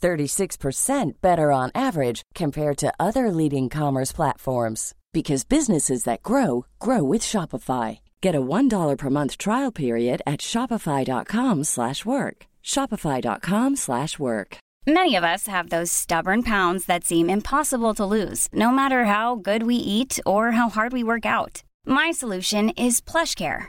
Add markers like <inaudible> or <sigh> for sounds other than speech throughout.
36% better on average compared to other leading commerce platforms because businesses that grow grow with Shopify. Get a $1 per month trial period at shopify.com/work. shopify.com/work. Many of us have those stubborn pounds that seem impossible to lose, no matter how good we eat or how hard we work out. My solution is PlushCare.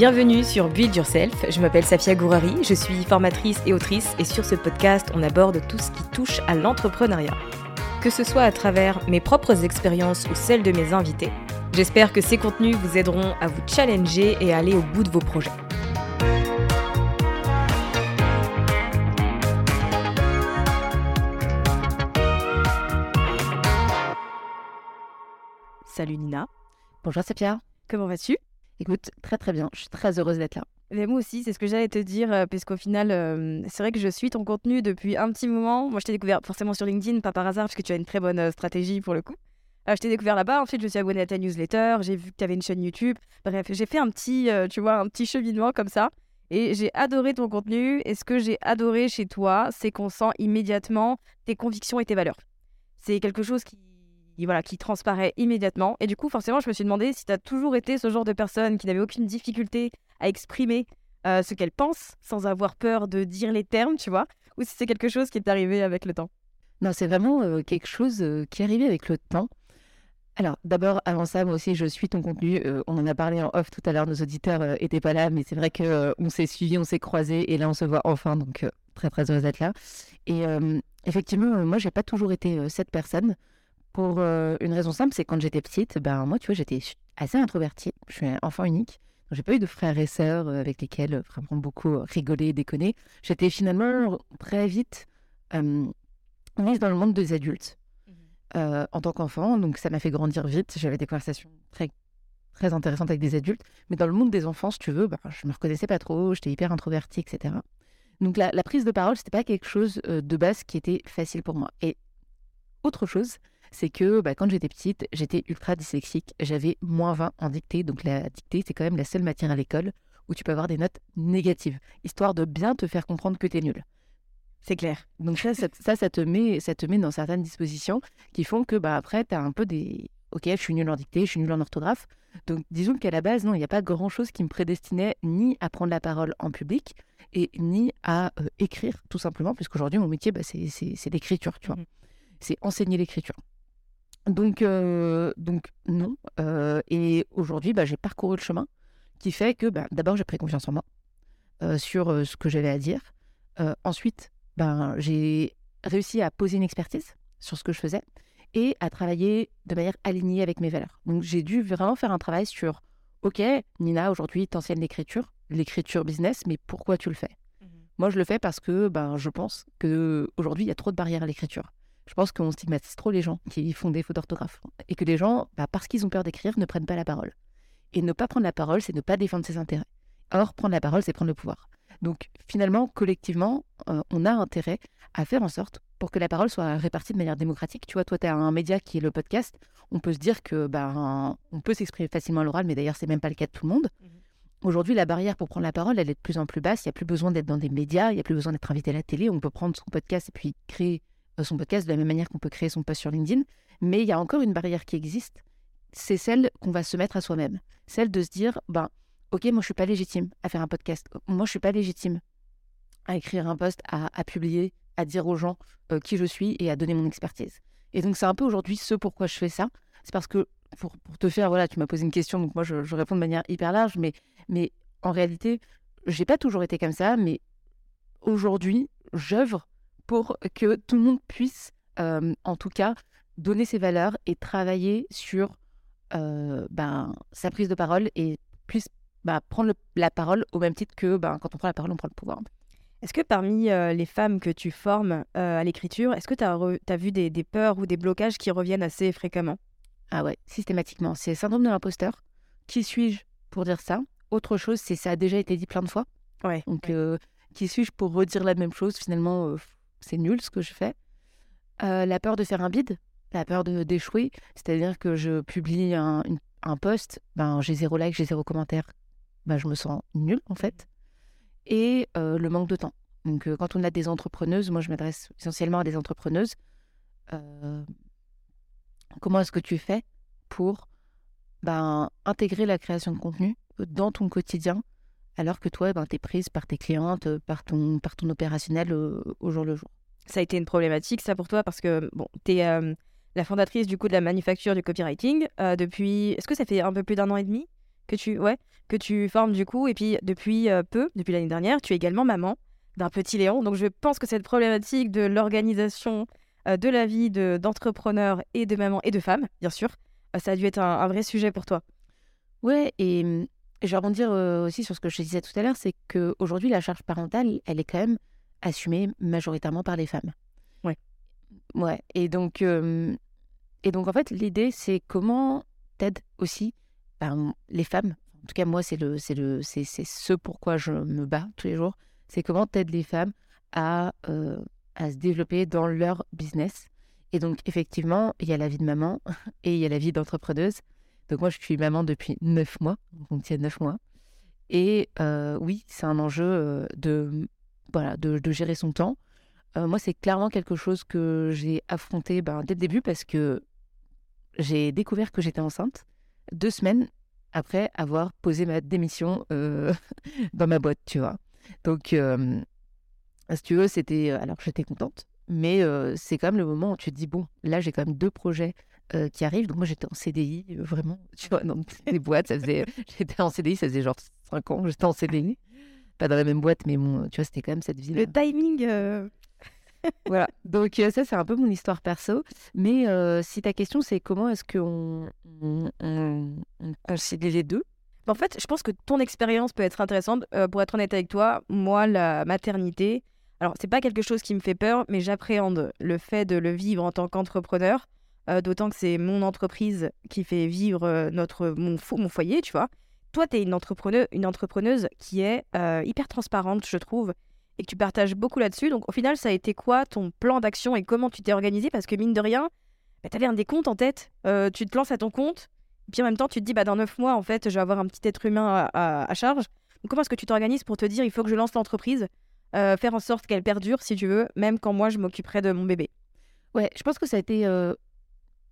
Bienvenue sur Build Yourself, je m'appelle Safia Gourari, je suis formatrice et autrice et sur ce podcast on aborde tout ce qui touche à l'entrepreneuriat. Que ce soit à travers mes propres expériences ou celles de mes invités, j'espère que ces contenus vous aideront à vous challenger et à aller au bout de vos projets. Salut Nina, Bonjour Safia. comment vas-tu? Écoute, très très bien. Je suis très heureuse d'être là. Moi aussi, c'est ce que j'allais te dire, euh, parce qu'au final, euh, c'est vrai que je suis ton contenu depuis un petit moment. Moi, je t'ai découvert forcément sur LinkedIn, pas par hasard, parce que tu as une très bonne euh, stratégie pour le coup. Euh, je t'ai découvert là-bas, ensuite je suis abonnée à ta newsletter, j'ai vu que tu avais une chaîne YouTube. Bref, j'ai fait un petit, tu vois, un petit cheminement comme ça. Et j'ai adoré ton contenu. Et ce que j'ai adoré chez toi, c'est qu'on sent immédiatement tes convictions et tes valeurs. C'est quelque chose qui, voilà, qui transparaît immédiatement. Et du coup, forcément, je me suis demandé si tu as toujours été ce genre de personne qui n'avait aucune difficulté à exprimer euh, ce qu'elle pense sans avoir peur de dire les termes, tu vois, ou si c'est quelque chose qui est arrivé avec le temps. Non, c'est vraiment euh, quelque chose euh, qui est arrivé avec le temps. Alors, d'abord, avant ça, moi aussi, je suis ton contenu. On en a parlé en off tout à l'heure, nos auditeurs n'étaient pas là, mais c'est vrai qu'on on s'est suivis, on s'est croisés, et là, on se voit enfin, donc très très heureuse d'être là. Et effectivement, moi, j'ai pas toujours été cette personne. Pour euh, une raison simple, c'est quand j'étais petite, ben moi, tu vois, j'étais assez introvertie. Je suis un enfant unique. J'ai pas eu de frères et sœurs euh, avec lesquels euh, vraiment beaucoup rigoler, déconner. J'étais finalement très vite euh, mise dans le monde des adultes euh, en tant qu'enfant. Donc ça m'a fait grandir vite. J'avais des conversations très, très intéressantes avec des adultes. Mais dans le monde des enfants, si tu veux, bah, je me reconnaissais pas trop. J'étais hyper introvertie, etc. Donc la, la prise de parole, c'était pas quelque chose de base qui était facile pour moi. Et autre chose, c'est que bah, quand j'étais petite, j'étais ultra dyslexique. J'avais moins 20 en dictée. Donc la dictée, c'est quand même la seule matière à l'école où tu peux avoir des notes négatives, histoire de bien te faire comprendre que tu es nul. C'est clair. Donc ça, ça, ça, ça te met, ça te met dans certaines dispositions qui font que bah, après, tu as un peu des... Ok, je suis nul en dictée, je suis nul en orthographe. Donc disons qu'à la base, non, il n'y a pas grand-chose qui me prédestinait ni à prendre la parole en public et ni à euh, écrire, tout simplement, puisqu'aujourd'hui, mon métier, bah, c'est- l'écriture, tu vois. Mhm. C'est enseigner l'écriture. Donc, euh, donc non. Euh, et aujourd'hui, bah, j'ai parcouru le chemin qui fait que bah, d'abord, j'ai pris confiance en moi euh, sur ce que j'avais à dire. Ensuite, ben, j'ai réussi à poser une expertise sur ce que je faisais et à travailler de manière alignée avec mes valeurs. Donc j'ai dû vraiment faire un travail sur, ok, Nina, aujourd'hui, t'enseignes l'écriture, l'écriture business, mais pourquoi tu le fais? Moi, je le fais parce que ben, je pense qu'aujourd'hui, il y a trop de barrières à l'écriture. Je pense qu'on stigmatise trop les gens qui font des fautes d'orthographe et que les gens, bah, parce qu'ils ont peur d'écrire, ne prennent pas la parole. Et ne pas prendre la parole, c'est ne pas défendre ses intérêts. Or, prendre la parole, c'est prendre le pouvoir. Donc finalement, collectivement, euh, on a intérêt à faire en sorte pour que la parole soit répartie de manière démocratique. Tu vois, toi, tu as un média qui est le podcast. On peut se dire que ben, on peut s'exprimer facilement à l'oral, mais d'ailleurs, c'est même pas le cas de tout le monde. Mmh Aujourd'hui, la barrière pour prendre la parole, elle est de plus en plus basse. Il n'y a plus besoin d'être dans des médias, il n'y a plus besoin d'être invité à la télé. On peut prendre son podcast et puis créer son podcast de la même manière qu'on peut créer son post sur LinkedIn. Mais il y a encore une barrière qui existe. C'est celle qu'on va se mettre à soi-même. Celle de se dire, ben, ok, moi je suis pas légitime à faire un podcast. Moi je suis pas légitime à écrire un post, à, publier, à dire aux gens euh, qui je suis et à donner mon expertise. Et donc c'est un peu aujourd'hui ce pourquoi je fais ça. C'est parce que pour, te faire, voilà, tu m'as posé une question, donc moi je, réponds de manière hyper large, mais, mais en réalité, j'ai pas toujours été comme ça, mais aujourd'hui, j'œuvre pour que tout le monde puisse, euh, en tout cas, donner ses valeurs et travailler sur euh, ben, sa prise de parole et puisse bah, prendre la parole au même titre que ben, quand on prend la parole, on prend le pouvoir. Est-ce que parmi euh, les femmes que tu formes à l'écriture, est-ce que tu as, vu des, des, peurs ou des blocages qui reviennent assez fréquemment? Ah ouais, systématiquement. C'est syndrome de l'imposteur. Qui suis-je pour dire ça? Autre chose, c'est ça a déjà été dit plein de fois. Ouais. Donc, qui suis-je pour redire la même chose? Finalement, c'est nul ce que je fais. Euh, la peur de faire un bide, la peur d'échouer, c'est-à-dire que je publie un, un post, ben, j'ai zéro like, j'ai zéro commentaire, ben, je me sens nul en fait. Et le manque de temps. Donc, quand on a des entrepreneuses, moi je m'adresse essentiellement à des entrepreneuses, Comment est-ce que tu fais pour ben, intégrer la création de contenu dans ton quotidien alors que toi, ben, tu es prise par tes clientes, par ton, par ton opérationnel au, jour le jour? Ça a été une problématique, ça, pour toi, parce que bon, tu es euh, la fondatrice du coup de la manufacture du copywriting euh, depuis. Est-ce que ça fait un peu plus d'un an et demi que tu, ouais, que tu formes du coup Et puis depuis euh, peu, depuis l'année dernière, tu es également maman d'un petit Léon. Donc je pense que cette problématique de l'organisation euh, de la vie d'entrepreneur et de maman et de femme, bien sûr. Euh, ça a dû être un, vrai sujet pour toi. Ouais, et, je vais rebondir euh, aussi sur ce que je disais tout à l'heure, c'est qu'aujourd'hui, la charge parentale, elle est quand même assumée majoritairement par les femmes. Ouais. Ouais, et donc, et donc en fait, l'idée, c'est comment t'aides aussi ben, les femmes. En tout cas, moi, c'est le, c'est le, c'est, ce pourquoi je me bats tous les jours. C'est comment t'aides les femmes à à se développer dans leur business. Et donc, effectivement, il y a la vie de maman <laughs> et il y a la vie d'entrepreneuse. Donc, moi, je suis maman depuis neuf mois, donc il y a neuf mois. Et euh, oui, c'est un enjeu euh, de, voilà, de, gérer son temps. Euh, moi, c'est clairement quelque chose que j'ai affronté ben, dès le début parce que j'ai découvert que j'étais enceinte deux semaines après avoir posé ma démission <laughs> dans ma boîte, tu vois. Donc, si tu veux, c'était. Alors, j'étais contente, mais c'est quand même le moment où tu te dis bon, là, j'ai quand même deux projets qui arrivent. Donc, moi, j'étais en CDI, vraiment, <laughs> tu vois, dans <laughs> des boîtes. Ça faisait. J'étais en CDI, ça faisait genre 5 ans, j'étais en CDI. Pas dans la même boîte, mais tu vois, c'était quand même cette vie. Le timing. <laughs> voilà. Donc, ça, c'est un peu mon histoire perso. Mais si ta question, c'est comment est-ce qu'on on, on, les deux? En fait, je pense que ton expérience peut être intéressante. pour être honnête avec toi, moi, la maternité, alors, c'est pas quelque chose qui me fait peur, mais j'appréhende le fait de le vivre en tant qu'entrepreneur, euh, d'autant que c'est mon entreprise qui fait vivre euh, notre, mon, foyer, tu vois. Toi, tu es une entrepreneuse, une entrepreneuse qui est euh, hyper transparente, je trouve, et que tu partages beaucoup là-dessus. Donc, au final, ça a été quoi ton plan d'action et comment tu t'es organisé? Parce que, mine de rien, bah, tu avais un décompte en tête. tu te lances à ton compte, puis en même temps, tu te dis, bah, dans neuf mois, en fait, je vais avoir un petit être humain à, charge. Donc, comment est-ce que tu t'organises pour te dire, il faut que je lance l'entreprise faire en sorte qu'elle perdure, si tu veux, même quand moi je m'occuperai de mon bébé? Ouais, je pense que ça a été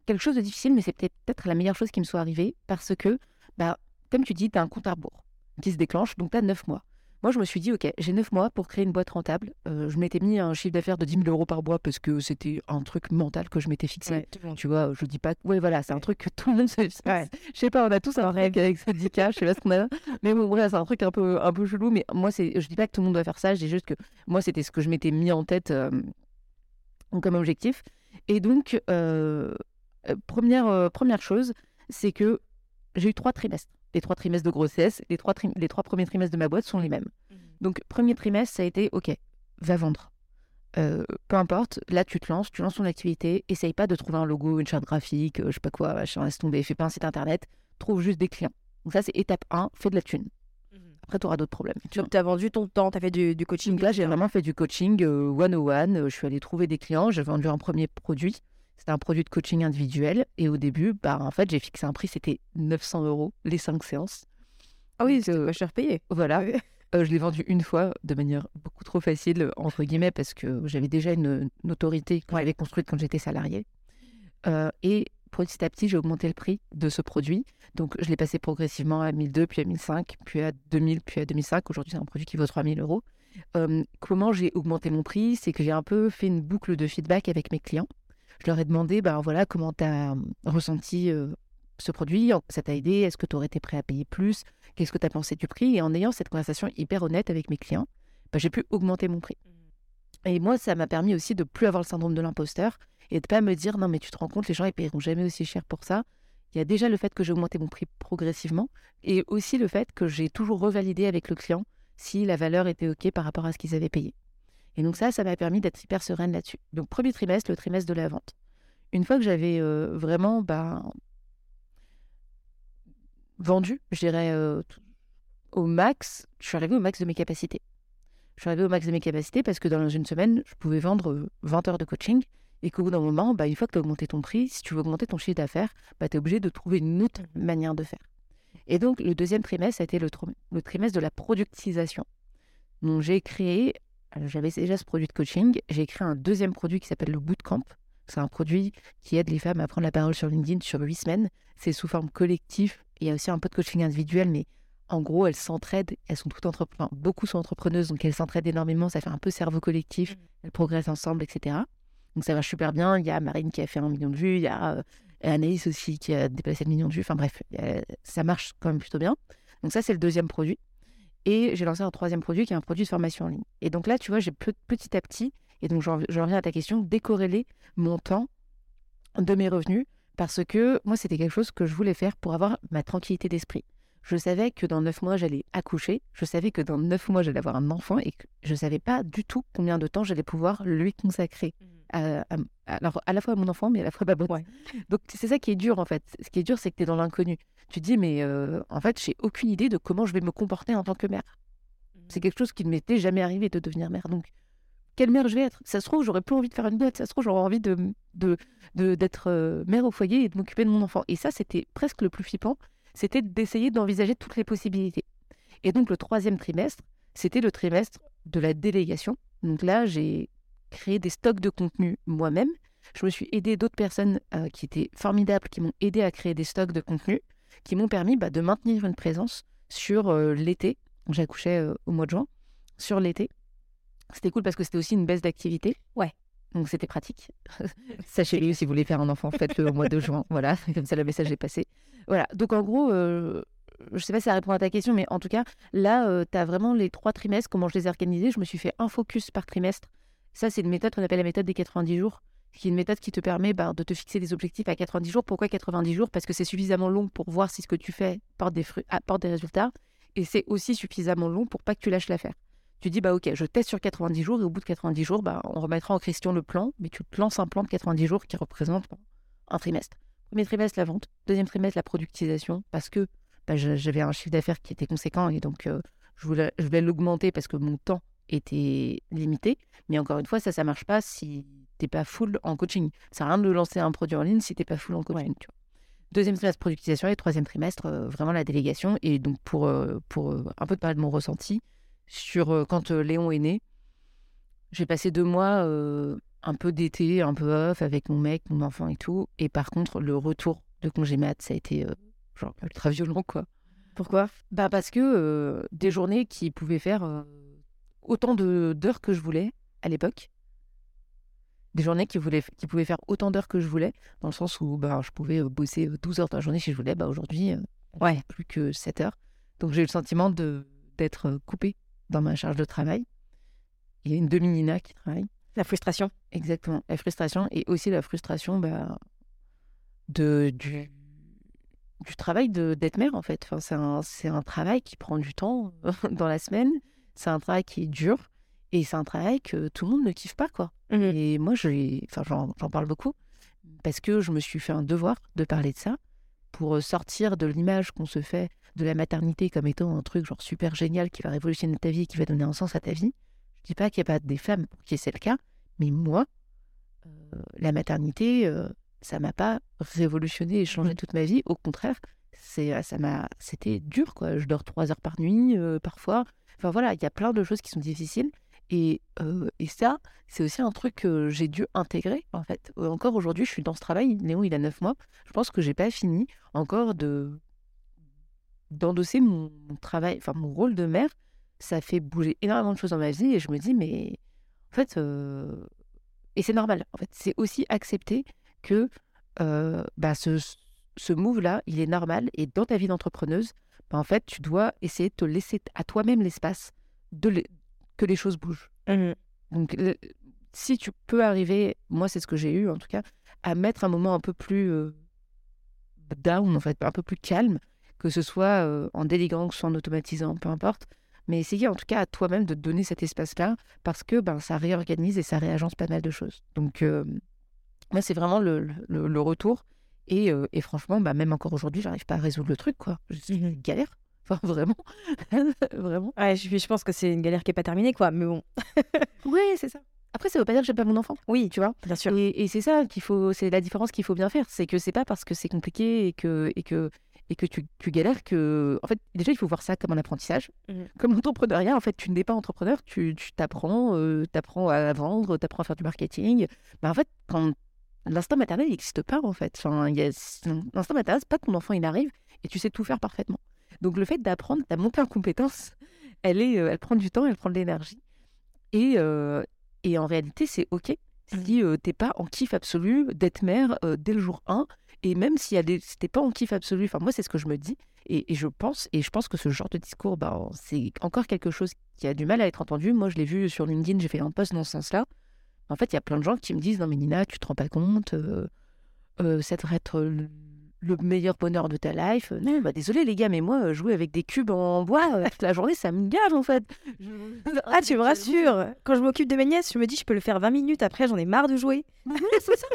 quelque chose de difficile, mais c'est peut-être la meilleure chose qui me soit arrivée parce que, bah, comme tu dis, tu as un compte à rebours qui se déclenche, donc tu as 9 mois. Moi, je me suis dit, OK, j'ai 9 mois pour créer une boîte rentable. Euh, je m'étais mis un chiffre d'affaires de 10 000 euros par mois parce que c'était un truc mental que je m'étais fixé. tu vois, je dis pas. Ouais, voilà, c'est un truc que tout le monde. Ouais. <laughs> Je sais pas, on a tous un rêve avec syndicat, je sais pas ce qu'on a. Mais bon, voilà, c'est un truc un peu, un peu chelou. Mais moi, c'est, je dis pas que tout le monde doit faire ça. Je dis juste que moi, c'était ce que je m'étais mis en tête euh, comme objectif. Et donc, euh, première, première chose, c'est que j'ai eu trois trimestres les trois trimestres de grossesse, les trois, les trois premiers trimestres de ma boîte sont les mêmes. Mmh. Donc, premier trimestre, ça a été OK, va vendre. Euh, peu importe, là tu te lances, tu lances ton activité, essaye pas de trouver un logo, une charte graphique, euh, je sais pas quoi, machin, laisse tomber, fais pas un site internet, trouve juste des clients. Donc ça c'est étape 1, fais de la thune. Mmh Après, tu auras d'autres problèmes. tu vois. Donc, tu as vendu ton temps, tu as fait du, du coaching. Donc là, j'ai vraiment fait du coaching euh, one-on-one. Euh, Je suis allée trouver des clients. J'ai vendu un premier produit. C'était un produit de coaching individuel. Et au début, bah, en fait, j'ai fixé un prix. C'était 900 euros les cinq séances. Ah oui, c'est euh, pas cher payé. Voilà. <laughs> Euh, je l'ai vendu une fois de manière beaucoup trop facile, entre guillemets, parce que j'avais déjà une, une autorité que j'avais construite quand j'étais salariée. Euh, et petit à petit, j'ai augmenté le prix de ce produit. Donc, je l'ai passé progressivement à 1002, puis à 1005, puis à 2000, puis à 2005. Aujourd'hui, c'est un produit qui vaut 3000 euros. Euh, comment j'ai augmenté mon prix? C'est que j'ai un peu fait une boucle de feedback avec mes clients. Je leur ai demandé, ben voilà, comment tu as ressenti euh, ce produit Ça t'a aidé Est-ce que tu aurais été prêt à payer plus? Qu'est-ce que tu as pensé du prix? Et en ayant cette conversation hyper honnête avec mes clients, ben, j'ai pu augmenter mon prix. Et moi, ça m'a permis aussi de plus avoir le syndrome de l'imposteur et de pas me dire non mais tu te rends compte, les gens ils paieront jamais aussi cher pour ça. Il y a déjà le fait que j'ai augmenté mon prix progressivement et aussi le fait que j'ai toujours revalidé avec le client si la valeur était ok par rapport à ce qu'ils avaient payé. Et donc ça, ça m'a permis d'être hyper sereine là-dessus. Donc premier trimestre, le trimestre de la vente. Une fois que j'avais euh, vraiment bah, vendu, je dirais euh, au max, je suis arrivée au max de mes capacités. Je suis arrivée au max de mes capacités parce que dans une semaine, je pouvais vendre euh, 20 heures de coaching et qu'au bout d'un moment, bah, une fois que tu as augmenté ton prix, si tu veux augmenter ton chiffre d'affaires, bah, tu es obligé de trouver une autre manière de faire. Et donc, le deuxième trimestre, ça a été le, le trimestre de la productisation. Donc, j'ai créé, j'avais déjà ce produit de coaching, j'ai créé un deuxième produit qui s'appelle le Bootcamp. C'est un produit qui aide les femmes à prendre la parole sur LinkedIn sur huit semaines. C'est sous forme collective. Il y a aussi un peu de coaching individuel, mais en gros, elles s'entraident. Elles sont toutes beaucoup sont entrepreneuses, donc elles s'entraident énormément. Ça fait un peu cerveau collectif. Elles progressent ensemble, etc. Donc ça marche super bien. Il y a Marine qui a fait un million de vues. Il y a euh, Anaïs aussi qui a dépassé le million de vues. Enfin bref, ça marche quand même plutôt bien. Donc ça, c'est le deuxième produit. Et j'ai lancé un troisième produit qui est un produit de formation en ligne. Et donc là, tu vois, j'ai pe- petit à petit, et donc j'en reviens à ta question, décorréler mon temps de mes revenus parce que moi, c'était quelque chose que je voulais faire pour avoir ma tranquillité d'esprit. Je savais que dans neuf mois, j'allais accoucher. Je savais que dans neuf mois, j'allais avoir un enfant et que je ne savais pas du tout combien de temps j'allais pouvoir lui consacrer. À, à- alors, à la fois à mon enfant, mais à la fois à ma boîte. Ouais. Donc, c'est ça qui est dur, en fait. Ce qui est dur, c'est que tu es dans l'inconnu. Tu te dis, mais euh, en fait, j'ai aucune idée de comment je vais me comporter en tant que mère. C'est quelque chose qui ne m'était jamais arrivé de devenir mère. Donc, quelle mère je vais être? Ça se trouve, j'aurais plus envie de faire une boîte. Ça se trouve, j'aurais envie de de- de- d'être euh, mère au foyer et de m'occuper de mon enfant. Et ça, c'était presque le plus flippant. C'était d'essayer d'envisager toutes les possibilités. Et donc, le troisième trimestre, c'était le trimestre de la délégation. Donc là, j'ai créé des stocks de contenu moi-même. Je me suis aidé d'autres personnes euh, qui étaient formidables, qui m'ont aidé à créer des stocks de contenu, qui m'ont permis bah, de maintenir une présence sur euh, l'été. J'accouchais euh, au mois de juin, sur l'été. C'était cool parce que c'était aussi une baisse d'activité. Ouais. Donc c'était pratique. <laughs> Sachez-le, si vous voulez faire un enfant, faites-le au mois de juin. <laughs> Voilà, comme ça le message est passé. Voilà, donc en gros, euh, je sais pas si ça répond à ta question, mais en tout cas, là, tu as vraiment les trois trimestres, comment je les ai organisés. Je me suis fait un focus par trimestre. Ça, c'est une méthode qu'on appelle la méthode des 90 jours, qui est une méthode qui te permet bah, de te fixer des objectifs à 90 jours. Pourquoi 90 jours? Parce que c'est suffisamment long pour voir si ce que tu fais porte des, fruits, apporte des résultats, et c'est aussi suffisamment long pour pas que tu lâches l'affaire. Tu dis, bah ok, je teste sur 90 jours, et au bout de 90 jours, bah, on remettra en question le plan, mais tu te lances un plan de 90 jours qui représente un trimestre. Premier trimestre, la vente. Deuxième trimestre, la productisation, parce que bah, j'avais un chiffre d'affaires qui était conséquent, et donc euh, je voulais, je voulais l'augmenter parce que mon temps était limité. Mais encore une fois, ça, ça marche pas si t'es pas full en coaching. Ça sert à rien de lancer un produit en ligne si t'es pas full en coaching. tu vois. Deuxième trimestre, productisation, et troisième trimestre, euh, vraiment la délégation. Et donc, pour, euh, pour euh, un peu te parler de mon ressenti, sur quand Léon est né, j'ai passé deux mois un peu d'été, un peu off avec mon mec, mon enfant et tout. Et par contre, le retour de congé mat, ça a été genre ultra violent, quoi. Pourquoi? Bah parce que des journées qui pouvaient faire autant d'heures que je voulais à l'époque. Des journées qui, voulaient, qui pouvaient faire autant d'heures que je voulais, dans le sens où bah, je pouvais euh, bosser euh, 12 heures dans la journée si je voulais. Bah, Aujourd'hui, euh, Ouais. plus que 7 heures. Donc j'ai eu le sentiment d'être euh, coupée dans ma charge de travail. Il y a une demi-nina qui travaille. La frustration. Exactement. La frustration et aussi la frustration bah, de, du, du travail d'être mère, en fait. Enfin, c'est un, c'est un travail qui prend du temps <laughs> dans la semaine. C'est un travail qui est dur. Et c'est un travail que tout le monde ne kiffe pas, quoi. Mhm. Et moi, je, enfin, j'en, parle beaucoup parce que je me suis fait un devoir de parler de ça pour sortir de l'image qu'on se fait de la maternité comme étant un truc genre super génial qui va révolutionner ta vie, qui va donner un sens à ta vie. Je dis pas qu'il n'y a pas des femmes pour qui c'est le cas, mais moi, la maternité, ça m'a pas révolutionné et changé toute ma vie. Au contraire, c'est ça m'a c'était dur quoi. Je dors trois heures par nuit parfois. Enfin voilà, il y a plein de choses qui sont difficiles. Et, et ça, c'est aussi un truc que j'ai dû intégrer, en fait. Encore aujourd'hui, je suis dans ce travail. Léon, il a neuf mois. Je pense que j'ai pas fini encore de d'endosser mon, travail, enfin mon rôle de mère. Ça fait bouger énormément de choses dans ma vie et je me dis, mais en fait, et c'est normal. En fait, c'est aussi accepter que bah, ce, ce move-là, il est normal. Et dans ta vie d'entrepreneuse, bah, en fait, tu dois essayer de te laisser à toi-même l'espace de, que les choses bougent. Mmh Donc, si tu peux arriver, moi c'est ce que j'ai eu en tout cas, à mettre un moment un peu plus down, en fait, un peu plus calme, que ce soit en déléguant, que ce soit en automatisant, peu importe. Mais essayer en tout cas à toi-même de te donner cet espace-là, parce que ben, ça réorganise et ça réagence pas mal de choses. Donc, moi, c'est vraiment le, le, retour. Et, et franchement, bah, même encore aujourd'hui, j'arrive pas à résoudre le truc, quoi. C'est une mmh galère. <laughs> Enfin, vraiment. <laughs> vraiment. Ouais, je, je pense que c'est une galère qui est pas terminée, quoi. Mais bon. <laughs> oui, c'est ça. Après, ça veut pas dire que j'aime pas mon enfant. Oui, tu vois, bien sûr. Et, et c'est ça qu'il faut, c'est la différence qu'il faut bien faire. C'est que c'est pas parce que c'est compliqué et que, et que, et que tu, tu, galères que. En fait, déjà, il faut voir ça comme un apprentissage. Mmh comme l'entrepreneuriat, en fait, tu n'es pas entrepreneur, tu t'apprends, tu apprends à vendre, tu apprends à faire du marketing. Mais en fait, quand l'instinct maternel n'existe pas, en fait. Enfin, l'instinct maternel, c'est pas que ton enfant il arrive et tu sais tout faire parfaitement. Donc, le fait d'apprendre, de monter en compétence, <laughs> elle, est, elle prend du temps, elle prend de l'énergie. Et, et en réalité, c'est OK mmh. si tu t'es pas en kiff absolu d'être mère dès le jour 1. Et même si c'était pas en kiff absolu, enfin moi c'est ce que je me dis, et, je pense, et je pense que ce genre de discours, ben, c'est encore quelque chose qui a du mal à être entendu. Moi je l'ai vu sur LinkedIn, j'ai fait un post dans ce sens-là. En fait, il y a plein de gens qui me disent non mais Nina, tu te rends pas compte, ça devrait être le meilleur bonheur de ta life. Non, bah désolé les gars, mais moi, euh, jouer avec des cubes en bois euh, toute <laughs> la journée, ça me gave en fait. <laughs> Ah, tu me rassures. Quand je m'occupe de mes nièces, je me dis, je peux le faire 20 minutes, après j'en ai marre de jouer. c'est ça.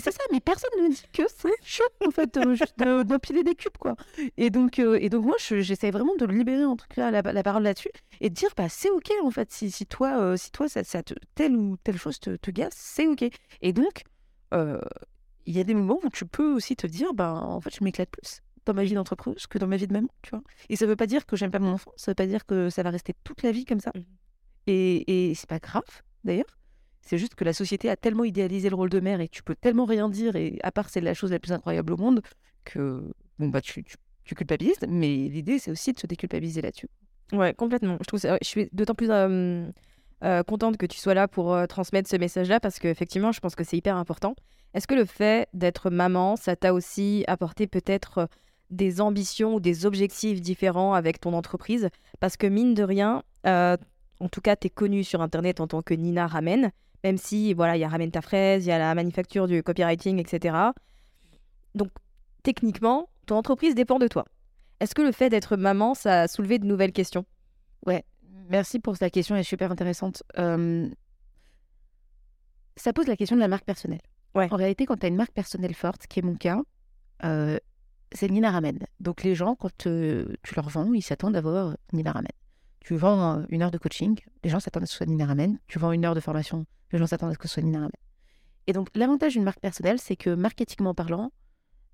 c'est ça, mais personne ne me dit que c'est chaud en fait, euh, juste d'empiler des cubes quoi. Et donc, et donc moi, j'essaie vraiment de libérer en tout cas la, parole là-dessus et de dire, bah c'est ok en fait, si, si toi, si toi ça, ça te, telle ou telle chose te, te gaze, c'est ok. Et donc, il y a des moments où tu peux aussi te dire, ben, en fait, je m'éclate plus dans ma vie d'entrepreneuse que dans ma vie de maman, tu vois. Et ça veut pas dire que j'aime pas mon enfant, ça veut pas dire que ça va rester toute la vie comme ça. Mmh. Et, et c'est pas grave, d'ailleurs. C'est juste que la société a tellement idéalisé le rôle de mère et tu peux tellement rien dire, et à part c'est la chose la plus incroyable au monde, que bon, bah, tu, tu, culpabilises, mais l'idée c'est aussi de se déculpabiliser là-dessus. Ouais, complètement. Je, trouve je suis d'autant plus euh, contente que tu sois là pour transmettre ce message-là parce qu'effectivement, je pense que c'est hyper important. Est-ce que le fait d'être maman, ça t'a aussi apporté peut-être euh, des ambitions ou des objectifs différents avec ton entreprise? Parce que mine de rien, euh, en tout cas, tu es connue sur Internet en tant que Nina Ramen, même si voilà, il y a Ramen ta fraise, il y a la manufacture du copywriting, etc. Donc, techniquement, ton entreprise dépend de toi. Est-ce que le fait d'être maman, ça a soulevé de nouvelles questions? Ouais, merci pour cette question, elle est super intéressante. Ça pose la question de la marque personnelle. En réalité, quand tu as une marque personnelle forte, qui est mon cas, euh, c'est Nina Ramen. Donc les gens, quand euh, tu leur vends, ils s'attendent à voir Nina Ramen. Tu vends une heure de coaching, les gens s'attendent à ce que ce soit Nina Ramen. Tu vends une heure de formation, les gens s'attendent à ce que ce soit Nina Ramen. Et donc l'avantage d'une marque personnelle, c'est que marketingment parlant,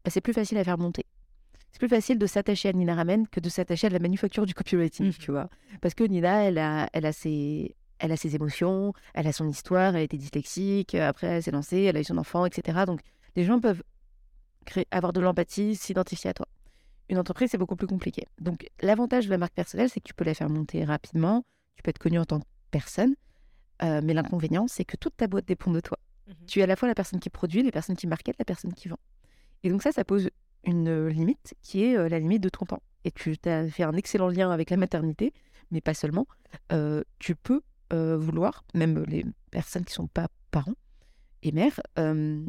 bah, c'est plus facile à faire monter. C'est plus facile de s'attacher à Nina Ramen que de s'attacher à la manufacture du copywriting, mmh. tu vois. Parce que Nina, elle a, elle a ses, elle a ses émotions, elle a son histoire, elle été dyslexique, après elle s'est lancée, elle a eu son enfant, etc. Donc les gens peuvent créer, avoir de l'empathie, s'identifier à toi. Une entreprise, c'est beaucoup plus compliqué. Donc l'avantage de la marque personnelle, c'est que tu peux la faire monter rapidement, tu peux être connu en tant que personne, euh, mais l'inconvénient, c'est que toute ta boîte dépend de toi. Mmh tu es à la fois la personne qui produit, la personne qui market, la personne qui vend. Et donc ça, ça pose une limite qui est euh, la limite de ton temps. Et tu as fait un excellent lien avec la maternité, mais pas seulement. Euh, tu peux euh, vouloir, même les personnes qui sont pas parents et mères, euh,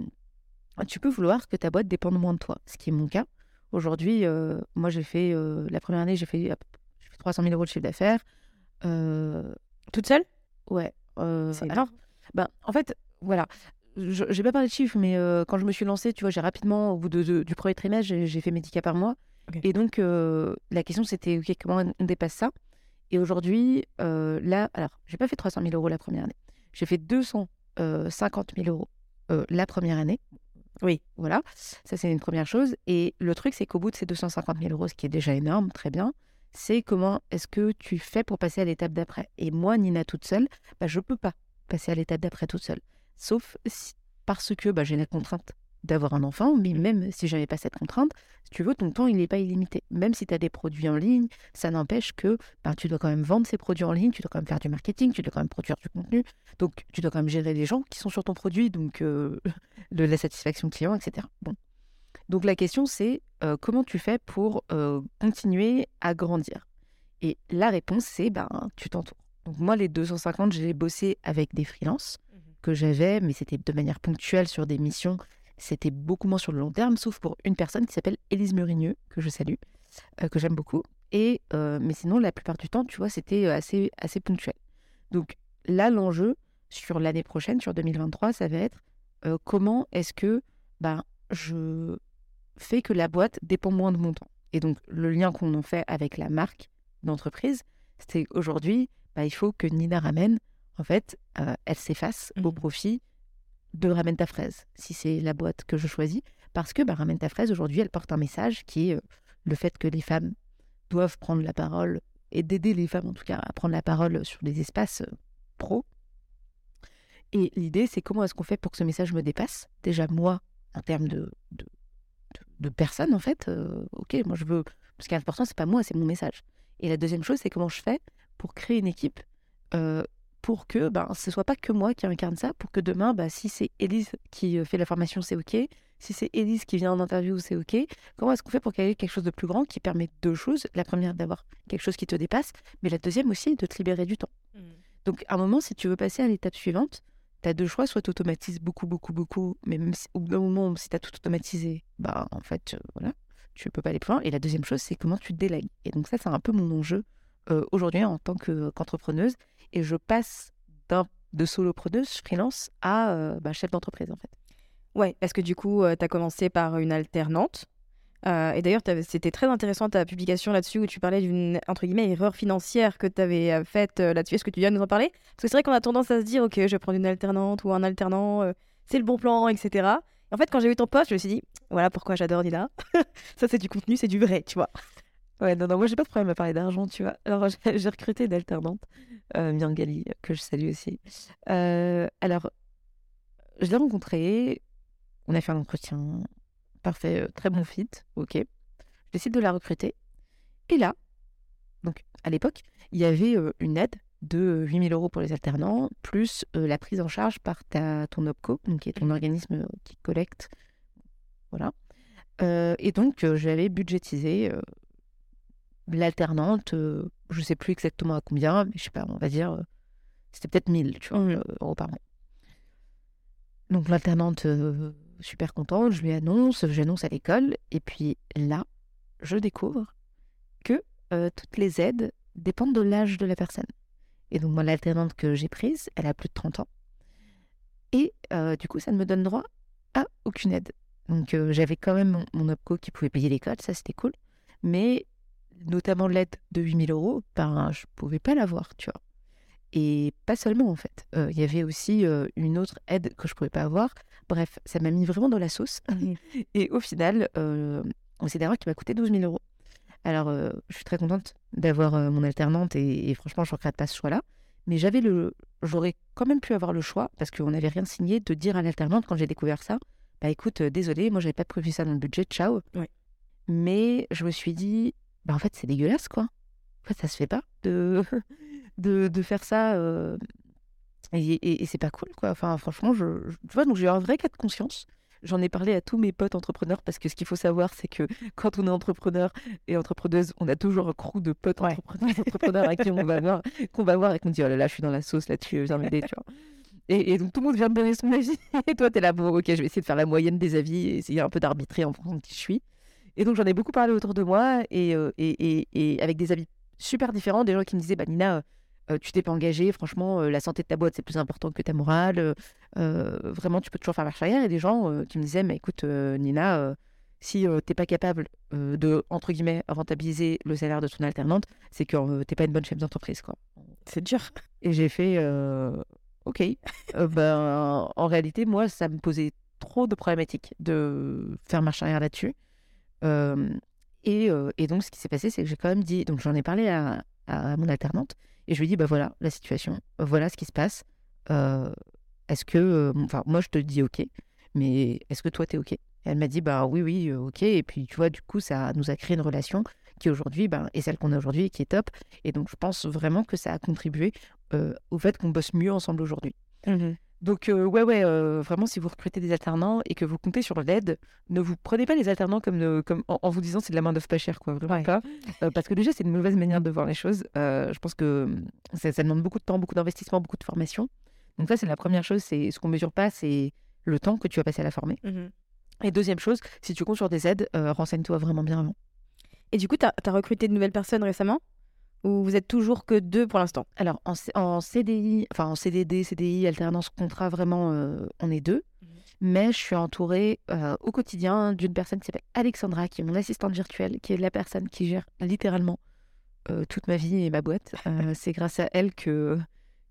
tu peux vouloir que ta boîte dépende moins de toi, ce qui est mon cas. Aujourd'hui, euh, moi, j'ai fait, la première année, j'ai fait, fait 300 000 euros de chiffre d'affaires. Toute seule? Ouais. alors, ben, en fait, voilà. je n'ai pas parlé de chiffres, mais quand je me suis lancée, tu vois, j'ai rapidement, au bout de, du premier trimestre, j'ai fait mes 10 cas par mois. Et donc, la question, c'était, OK, comment on dépasse ça? Et aujourd'hui, euh, là, alors, j'ai pas fait 300 000 euros la première année. J'ai fait 250 000 euros la première année. Oui. Voilà, ça c'est une première chose. Et le truc, c'est qu'au bout de ces 250 000 euros, ce qui est déjà énorme, très bien, c'est comment est-ce que tu fais pour passer à l'étape d'après. Et moi, Nina, toute seule, bah, je peux pas passer à l'étape d'après toute seule. Sauf parce que bah, j'ai la contrainte d'avoir un enfant, mais mmh. même si j'avais pas cette contrainte, si tu veux, ton temps, il n'est pas illimité. Même si tu as des produits en ligne, ça n'empêche que ben, tu dois quand même vendre ces produits en ligne, tu dois quand même faire du marketing, tu dois quand même produire du contenu, donc tu dois quand même gérer les gens qui sont sur ton produit, donc euh, <laughs> de la satisfaction client, etc. Bon. Donc la question, c'est euh, comment tu fais pour euh, continuer à grandir? Et la réponse, c'est ben, tu t'entoures. Donc moi, les 250, j'ai bossé avec des freelances mmh que j'avais, mais c'était de manière ponctuelle sur des missions c'était beaucoup moins sur le long terme, sauf pour une personne qui s'appelle Élise Murigneux, que je salue, euh, que j'aime beaucoup. Et, euh, mais sinon, la plupart du temps, tu vois, c'était euh, assez, assez ponctuel. Donc là, l'enjeu sur l'année prochaine, sur 2023, ça va être comment est-ce que ben, je fais que la boîte dépend moins de mon temps? Et donc, le lien qu'on en fait avec la marque d'entreprise, c'est aujourd'hui, ben, il faut que Nina Ramène, en fait, elle s'efface au mmh. profit de Ramène ta fraise, si c'est la boîte que je choisis, parce que bah, Ramène ta fraise, aujourd'hui, elle porte un message qui est euh, le fait que les femmes doivent prendre la parole, et d'aider les femmes en tout cas à prendre la parole sur des espaces euh, pro. Et l'idée, c'est comment est-ce qu'on fait pour que ce message me dépasse? Déjà, moi, en termes de, de, personnes, en fait, euh, ok, moi je veux. Ce qui est important, c'est pas moi, c'est mon message. Et la deuxième chose, c'est comment je fais pour créer une équipe pour que ben, ce soit pas que moi qui incarne ça, pour que demain, ben, si c'est Elise qui euh, fait la formation, c'est OK. Si c'est Elise qui vient en interview, c'est OK. Comment est-ce qu'on fait pour qu'il y ait quelque chose de plus grand qui permet deux choses? La première, d'avoir quelque chose qui te dépasse, mais la deuxième aussi, de te libérer du temps. Mmh. Donc, à un moment, si tu veux passer à l'étape suivante, tu as deux choix. Soit tu automatises beaucoup, beaucoup, beaucoup, mais même si, au bout d'un moment, si tu as tout automatisé, bah, en fait, euh, voilà, tu peux pas aller plus loin. Et la deuxième chose, c'est comment tu délègues. Et donc, ça, c'est un peu mon enjeu euh, aujourd'hui en tant qu'entrepreneuse et je passe de solopreneuse freelance à euh, bah, chef d'entreprise en fait. Ouais, parce que du coup, euh, tu as commencé par une alternante. Euh, et d'ailleurs, c'était très intéressant ta publication là-dessus où tu parlais d'une entre guillemets erreur financière que tu avais faite là-dessus. Est-ce que tu viens nous en parler? Parce que c'est vrai qu'on a tendance à se dire, ok, je vais prendre une alternante ou un alternant, c'est le bon plan, etc. Et en fait, quand j'ai vu ton poste, je me suis dit, voilà pourquoi j'adore Nina. <laughs> Ça, c'est du contenu, c'est du vrai, tu vois. Ouais, non, non, moi j'ai pas de problème à parler d'argent, tu vois. Alors <laughs> j'ai recruté une alternante, euh, Miangali, que je salue aussi. Euh, alors, je l'ai rencontrée, on a fait un entretien parfait, euh, très bon fit, ok. Je décide de la recruter. Et là, donc à l'époque, il y avait euh, une aide de 8000 euros pour les alternants, plus la prise en charge par ta, ton OPCO, donc qui est ton mmh. organisme qui collecte. Voilà. et donc, j'avais budgétisé l'alternante, euh, je sais plus exactement à combien, mais je sais pas, on va dire, euh, c'était peut-être 1000 tu vois, mmh. euh, euros par mois. Donc l'alternante, super contente, je lui annonce, j'annonce à l'école, et puis là, je découvre que toutes les aides dépendent de l'âge de la personne. Et donc moi, l'alternante que j'ai prise, elle a plus de 30 ans. Et du coup, ça ne me donne droit à aucune aide. Donc j'avais quand même mon, mon OPCO qui pouvait payer l'école, ça c'était cool. Mais notamment l'aide de 8000 euros, ben, je pouvais pas l'avoir, tu vois. Et pas seulement, en fait. Euh, il y avait aussi euh, une autre aide que je pouvais pas avoir. Bref, ça m'a mis vraiment dans la sauce. <laughs> Et au final, euh, c'est d'ailleurs qui m'a coûté 12 000 euros. Alors, je suis très contente d'avoir mon alternante et, franchement, je ne regrette pas ce choix-là. Mais j'avais le, j'aurais quand même pu avoir le choix, parce qu'on n'avait rien signé, de dire à l'alternante quand j'ai découvert ça, bah écoute, désolé, moi j'avais pas prévu ça dans le budget, ciao. Mais je me suis dit, bah, en fait, c'est dégueulasse, quoi. En fait, ça se fait pas de, <laughs> de, de faire ça. Euh, et, et, c'est pas cool, quoi. Enfin, franchement, je, tu vois, donc j'ai eu un vrai cas de conscience. J'en ai parlé à tous mes potes entrepreneurs parce que ce qu'il faut savoir, c'est que <laughs> quand on est entrepreneur et entrepreneuse, on a toujours un crew de potes <laughs> entrepreneurs, à qui on va voir, qu'on va voir et qu'on dit oh là là, je suis dans la sauce là-dessus, viens m'aider, tu vois. Et, et, donc tout le monde vient me donner son avis. Et toi, tu es là, bon, ok, je vais essayer de faire la moyenne des avis et essayer un peu d'arbitrer en fonction de qui je suis. Et donc, j'en ai beaucoup parlé autour de moi et, euh, et, et, avec des avis super différents. Des gens qui me disaient bah, Nina, euh, euh, tu t'es pas engagée, franchement, la santé de ta boîte, c'est plus important que ta morale. vraiment, tu peux toujours faire marche arrière. Et des gens qui me disaient, mais écoute, Nina, si tu t'es pas capable de, entre guillemets, rentabiliser le salaire de ton alternante, c'est que tu t'es pas une bonne chef d'entreprise, quoi. C'est dur. Et j'ai fait, ok. ben, en réalité, moi, ça me posait trop de problématiques de faire marche arrière là-dessus. Et, donc, ce qui s'est passé, c'est que j'ai quand même dit, donc j'en ai parlé à, mon alternante, et je lui ai dit, bah voilà la situation, voilà ce qui se passe. est-ce que, enfin, moi, je te dis ok, mais est-ce que toi, tu es ok Elle m'a dit, bah oui, oui, ok. Et puis, tu vois, du coup, ça nous a créé une relation qui aujourd'hui ben, est celle qu'on a aujourd'hui et qui est top. Et donc, je pense vraiment que ça a contribué au fait qu'on bosse mieux ensemble aujourd'hui. Mmh donc, ouais, ouais, vraiment, si vous recrutez des alternants et que vous comptez sur l'aide, ne vous prenez pas les alternants comme, comme en, vous disant c'est de la main d'œuvre pas chère, quoi. Vraiment pas. parce que déjà, c'est une mauvaise manière de voir les choses. je pense que mmh, ça, ça, demande beaucoup de temps, beaucoup d'investissement, beaucoup de formation. Donc, ça, c'est la première chose. C'est ce qu'on mesure pas, c'est le temps que tu vas passer à la former. Mmh et deuxième chose, si tu comptes sur des aides, renseigne-toi vraiment bien avant. Et du coup, tu as, as, recruté de nouvelles personnes récemment? Ou vous êtes toujours que deux pour l'instant? Alors en, en, CDI, enfin en CDD, CDI, alternance, contrat, vraiment, euh, on est deux. Mmh. Mais je suis entourée euh, au quotidien d'une personne qui s'appelle Alexandra, qui est mon assistante virtuelle, qui est la personne qui gère littéralement euh, toute ma vie et ma boîte. <laughs> c'est grâce à elle que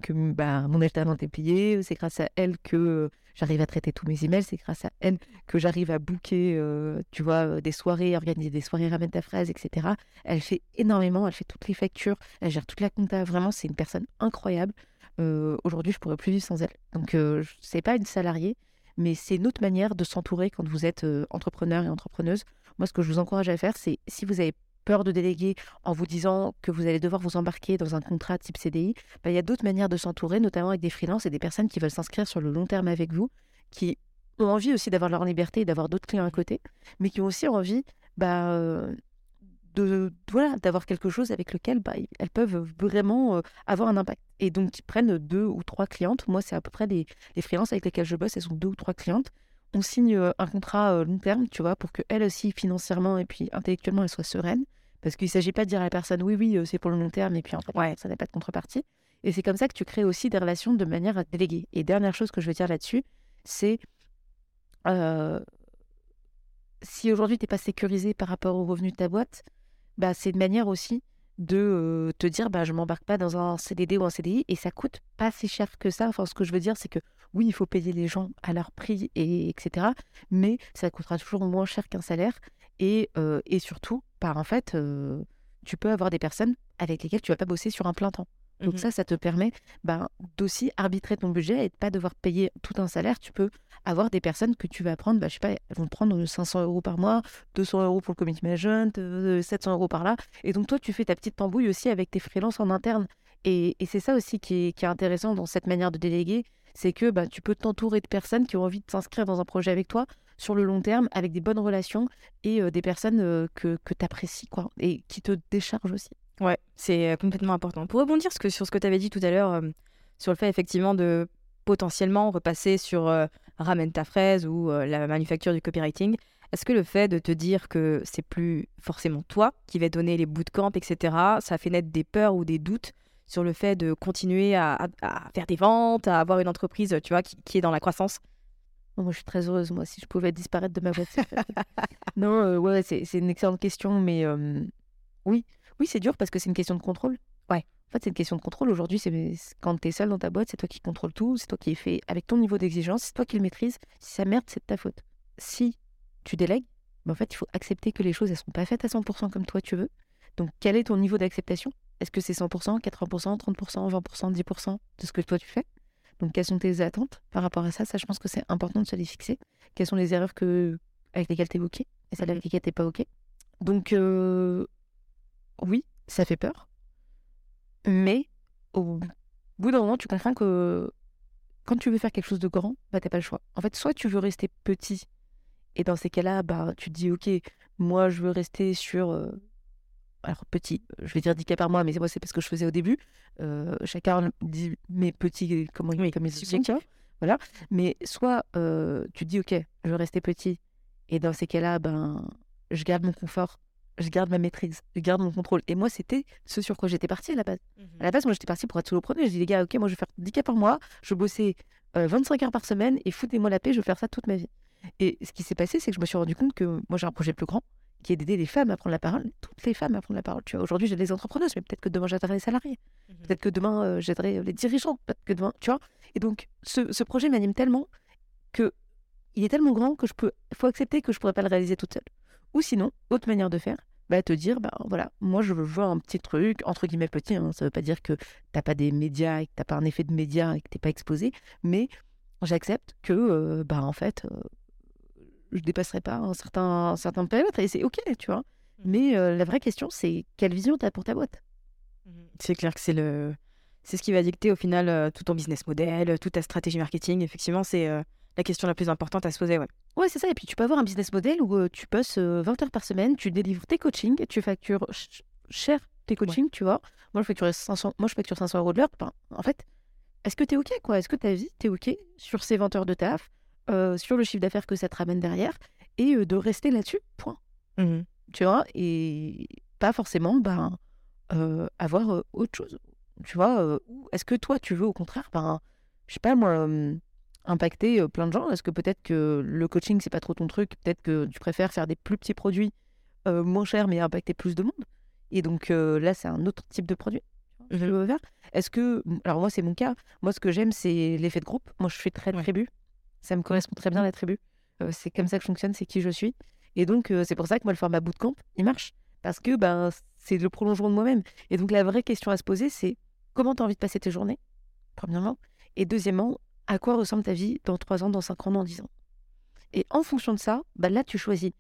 que bah, mon alternante est payée, c'est grâce à elle que j'arrive à traiter tous mes emails, c'est grâce à elle que j'arrive à booker, euh, tu vois, euh, des soirées, organiser des soirées, ramène ta fraise, etc. Elle fait énormément, elle fait toutes les factures, elle gère toute la compta, vraiment, c'est une personne incroyable. Euh, aujourd'hui, je pourrais plus vivre sans elle. Donc, euh, c'est pas une salariée, mais c'est une autre manière de s'entourer quand vous êtes entrepreneur et entrepreneuse. Moi, ce que je vous encourage à faire, c'est si vous avez peur de déléguer en vous disant que vous allez devoir vous embarquer dans un contrat type CDI, bah, il y a d'autres manières de s'entourer, notamment avec des freelances et des personnes qui veulent s'inscrire sur le long terme avec vous, qui ont envie aussi d'avoir leur liberté et d'avoir d'autres clients à côté, mais qui ont aussi envie bah, de voilà d'avoir quelque chose avec lequel bah, elles peuvent vraiment euh, avoir un impact. Et donc, ils prennent deux ou trois clientes. Moi, c'est à peu près les, les freelances avec lesquelles je bosse, elles sont deux ou trois clientes on signe euh, un contrat long terme, tu vois, pour qu'elle aussi, financièrement et puis intellectuellement, elle soit sereine. Parce qu'il ne s'agit pas de dire à la personne oui, oui, euh, c'est pour le long terme, et puis en fait, ouais. ça n'a pas de contrepartie. Et c'est comme ça que tu crées aussi des relations de manière à déléguer. Et dernière chose que je veux dire là-dessus, c'est euh, si aujourd'hui tu n'es pas sécurisé par rapport aux revenus de ta boîte, bah, c'est une manière aussi de te dire bah, je m'embarque pas dans un CDD ou un CDI et ça coûte pas si cher que ça. Enfin, ce que je veux dire, c'est que oui, il faut payer les gens à leur prix, et, etc. Mais ça coûtera toujours moins cher qu'un salaire. Et, et surtout, par en fait, tu peux avoir des personnes avec lesquelles tu vas pas bosser sur un plein temps. Donc mmh ça, ça te permet ben, d'aussi arbitrer ton budget et de pas devoir payer tout un salaire. Tu peux avoir des personnes que tu vas prendre, bah, je sais pas, elles vont prendre 500 euros par mois, 200 euros pour le community management, 700 euros par là. Et donc toi, tu fais ta petite tambouille aussi avec tes freelances en interne. Et, et c'est ça aussi qui est, qui est, intéressant dans cette manière de déléguer, c'est que bah, tu peux t'entourer de personnes qui ont envie de s'inscrire dans un projet avec toi sur le long terme, avec des bonnes relations et des personnes que, que tu apprécies quoi, et qui te déchargent aussi. Ouais, c'est complètement important. Pour rebondir sur ce que tu avais dit tout à l'heure, sur le fait effectivement de potentiellement repasser sur Ramène ta fraise ou la manufacture du copywriting, est-ce que le fait de te dire que c'est plus forcément toi qui va donner les bootcamps, etc., ça fait naître des peurs ou des doutes sur le fait de continuer à, faire des ventes, à avoir une entreprise, tu vois, qui est dans la croissance? Moi, je suis très heureuse, moi, si je pouvais disparaître de ma boîte. <laughs> non, euh, ouais, c'est, une excellente question, mais oui, oui, c'est dur parce que c'est une question de contrôle. Ouais. En fait, c'est une question de contrôle. Aujourd'hui, c'est quand tu es seul dans ta boîte, c'est toi qui contrôle tout, c'est toi qui es fait avec ton niveau d'exigence, c'est toi qui le maîtrises. Si ça merde, c'est de ta faute. Si tu délègues, ben, en fait, il faut accepter que les choses, elles sont pas faites à 100% comme toi tu veux. Donc, quel est ton niveau d'acceptation? Est-ce que c'est 100%, 80%, 30%, 20%, 10% de ce que toi tu fais? Donc, quelles sont tes attentes par rapport à ça? Ça, je pense que c'est important de se les fixer. Quelles sont les erreurs que, avec lesquelles tu es OK? Et celles avec lesquelles tu n'es pas OK? Donc, euh, oui, ça fait peur. Mais au bout d'un moment, tu comprends que quand tu veux faire quelque chose de grand, bah, tu n'as pas le choix. En fait, soit tu veux rester petit, et dans ces cas-là, bah, tu te dis, OK, moi, je veux rester sur euh, alors petit, je vais dire 10 cas par mois, mais moi c'est parce que je faisais au début. Euh, chacun dit mes petits, comment oui, comme ils Voilà. Mais soit euh, tu dis ok, je vais rester petit, et dans ces cas-là, ben je garde mon confort je garde ma maîtrise, je garde mon contrôle. Et moi, c'était ce sur quoi j'étais partie à la base. À la base, moi, j'étais partie pour être solopreneur. Je dis, les gars, ok, moi, je vais faire 10 cas par mois, je vais bosser euh, 25 heures par semaine et foutez-moi la paix, je vais faire ça toute ma vie. Et ce qui s'est passé, c'est que je me suis rendu compte que moi, j'ai un projet plus grand qui est d'aider les femmes à prendre la parole, toutes les femmes à prendre la parole. Tu vois, aujourd'hui, j'ai des entrepreneuses, mais peut-être que demain, j'aiderai les salariés. Peut-être que demain, euh, j'aiderai les dirigeants. Peut-être que demain, tu vois. Et donc, ce, ce projet m'anime tellement que il est tellement grand que je peux, faut accepter que je pourrais pas le réaliser toute seule. Ou sinon, autre manière de faire, bah, te dire, bah, voilà, moi je veux voir un petit truc, entre guillemets petit, hein, ça veut pas dire que t'as pas des médias et que t'as pas un effet de médias et que t'es pas exposé, mais j'accepte que, euh, bah, en fait, euh, je dépasserai pas un certain, un certain périmètre et c'est ok, tu vois. Mais euh, la vraie question, c'est quelle vision t'as pour ta boîte? C'est clair que c'est le, c'est ce qui va dicter au final tout ton business model, toute ta stratégie marketing. Effectivement, c'est la question la plus importante à se poser. Ouais. Ouais, c'est ça. Et puis, tu peux avoir un business model où euh, tu euh, 20 heures par semaine, tu délivres tes coachings, tu factures ch- cher tes coachings, tu vois. Moi, je facture 500, moi, je facture 500 euros de l'heure. Ben, en fait, est-ce que tu es OK, quoi? Est-ce que ta vie, tu es OK sur ces 20 heures de taf, euh, sur le chiffre d'affaires que ça te ramène derrière, et euh, de rester là-dessus, point? Tu vois Et pas forcément ben, euh, avoir euh, autre chose. Tu vois euh, Est-ce que toi, tu veux au contraire, ben, je sais pas moi, impacter euh, plein de gens Est-ce que peut-être que le coaching, c'est pas trop ton truc? Peut-être que tu préfères faire des plus petits produits euh, moins chers, mais impacter plus de monde Et donc euh, là, c'est un autre type de produit. Je veux faire. Est-ce que. Alors, moi, c'est mon cas. Moi, ce que j'aime, c'est l'effet de groupe. Moi, je suis très Ouais. tribu. Ça me correspond très bien, la tribu. Euh, c'est comme ça que je fonctionne, c'est qui je suis. Et donc, c'est pour ça que moi, le format bootcamp, il marche. Parce que ben, c'est le prolongement de moi-même. Et donc, la vraie question à se poser, c'est comment tu as envie de passer tes journées, premièrement? Et deuxièmement, à quoi ressemble ta vie dans 3 ans, dans 5 ans, dans 10 ans. Et en fonction de ça, ben là, tu choisis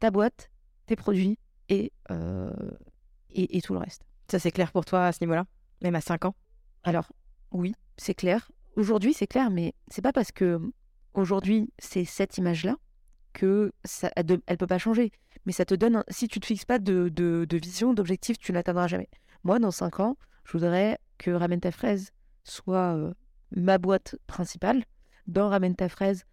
ta boîte, tes produits et, euh, et, et tout le reste. Ça, c'est clair pour toi à ce niveau-là, même à 5 ans? Alors, oui, c'est clair. Aujourd'hui, c'est clair, mais c'est pas parce que aujourd'hui, c'est cette image-là que ça, elle peut pas changer. Mais ça te donne, un- si tu te fixes pas de, de, de vision, d'objectif, tu n'atteindras jamais. Moi, dans 5 ans, je voudrais que Ramène ta fraise soit euh, ma boîte principale. Dans Ramène ta fraise,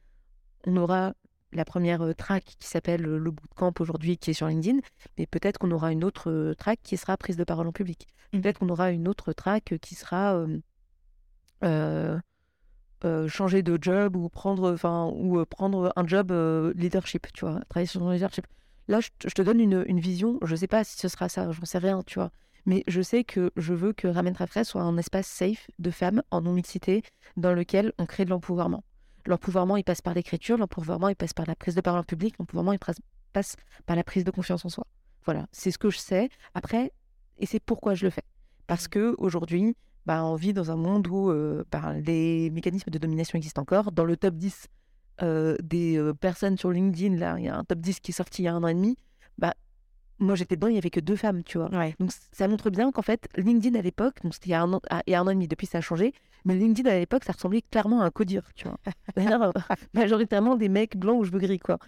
on aura la première euh, track qui s'appelle euh, le bootcamp aujourd'hui, qui est sur LinkedIn, mais peut-être qu'on aura une autre euh, track qui sera prise de parole en public. Mhm. Peut-être qu'on aura une autre track qui sera euh, euh, euh, changer de job ou prendre, enfin, ou prendre un job leadership, tu vois, travailler sur son leadership. Là, je, te- je te donne une, une vision. Je sais pas si ce sera ça, j'en sais rien, tu vois. Mais je sais que je veux que Ramène ta fraise soit un espace safe de femmes en non-mixité dans lequel on crée de l'empouvoirment. L'empouvoirment, il passe par l'écriture, l'empouvoirment, il passe par la prise de parole en public, l'empouvoirment, il passe- passe par la prise de confiance en soi. Voilà, c'est ce que je sais. Après, et c'est pourquoi je le fais. Parce que aujourd'hui, bah, on vit dans un monde où euh, bah, les mécanismes de domination existent encore. Dans le top 10 euh, des euh, personnes sur LinkedIn, là, il y a un top 10 qui est sorti il y a un an et demi. Bah, moi, j'étais dedans, il n'y avait que deux femmes, tu vois. Ouais. Donc, ça montre bien qu'en fait, LinkedIn à l'époque, donc c'était il y a un an, ah, il y a un an et demi, depuis ça a changé, mais LinkedIn à l'époque, ça ressemblait clairement à un codir, tu vois. <laughs> D'ailleurs, euh, majoritairement des mecs blancs ou cheveux gris, quoi.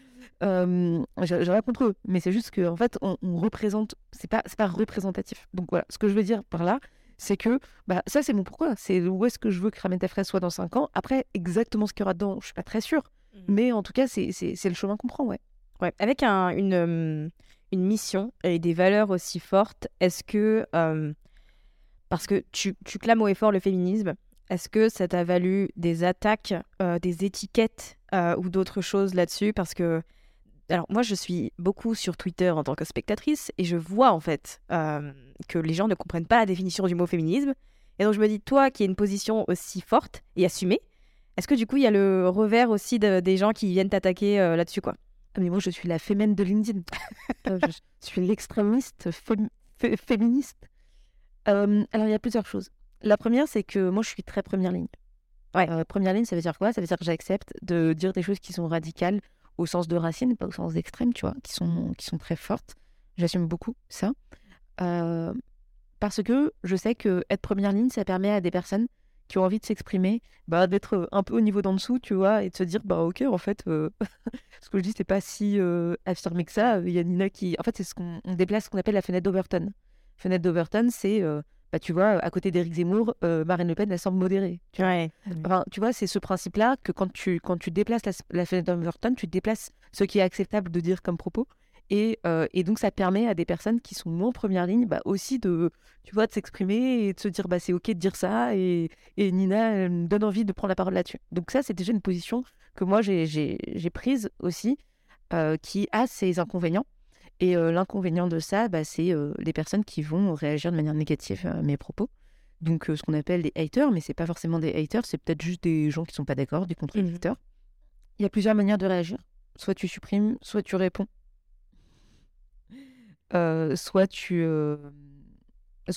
Euh, j'ai rien contre eux, mais c'est juste qu'en en fait, on, on représente, c'est pas, pas représentatif. Donc voilà, ce que je veux dire par là, c'est que bah, ça, c'est mon pourquoi. C'est où est-ce que je veux que Ramène ta fraise soit dans 5 ans. Après, exactement ce qu'il y aura dedans, je suis pas très sûre. Mais en tout cas, c'est le chemin qu'on prend, ouais. Ouais. Avec un- une, euh, une mission et des valeurs aussi fortes, est-ce que, euh, parce que tu, tu clames haut et fort le féminisme, est-ce que ça t'a valu des attaques, euh, des étiquettes euh, ou d'autres choses là-dessus? Parce que, alors moi, je suis beaucoup sur Twitter en tant que spectatrice et je vois en fait que les gens ne comprennent pas la définition du mot féminisme. Et donc je me dis, toi qui as une position aussi forte et assumée, est-ce que du coup il y a le revers aussi de- des gens qui viennent t'attaquer là-dessus quoi? Mais moi, je suis la fémène de LinkedIn. <laughs> Euh, je suis l'extrémiste fém- fé- féministe. Euh, alors, il y a plusieurs choses. La première, c'est que moi, je suis très première ligne. Ouais. Euh, première ligne, ça veut dire quoi? Ça veut dire que j'accepte de dire des choses qui sont radicales au sens de racine, pas au sens d'extrême, tu vois, qui sont, qui sont très fortes. J'assume beaucoup ça. Euh, parce que je sais que être première ligne, ça permet à des personnes qui ont envie de s'exprimer, bah, d'être un peu au niveau d'en dessous, tu vois, et de se dire, bah ok, en fait, euh, <laughs> ce que je dis, c'est pas si euh, affirmé que ça. Il y a Nina qui. En fait, c'est ce qu'on on déplace ce qu'on appelle la fenêtre d'Overton. Fenêtre d'Overton, c'est, euh, bah, tu vois, à côté d'Éric Zemmour, euh, Marine Le Pen, elle semble modérée. Tu vois, Ouais. Enfin, tu vois c'est ce principe-là que quand tu, quand tu déplaces la, la fenêtre d'Overton, tu déplaces ce qui est acceptable de dire comme propos. Et, euh, et donc, ça permet à des personnes qui sont moins en première ligne bah, aussi de, tu vois, de s'exprimer et de se dire bah, c'est OK de dire ça. Et, et Nina elle me donne envie de prendre la parole là-dessus. Donc, ça, c'est déjà une position que moi, j'ai- prise aussi, euh, qui a ses inconvénients. Et euh, l'inconvénient de ça, bah, c'est les personnes qui vont réagir de manière négative à mes propos. Donc, ce qu'on appelle des haters, mais c'est pas forcément des haters, c'est peut-être juste des gens qui sont pas d'accord, des contradicteurs. Il y a plusieurs manières de réagir. Soit tu supprimes, soit tu réponds. Euh, soit tu. euh,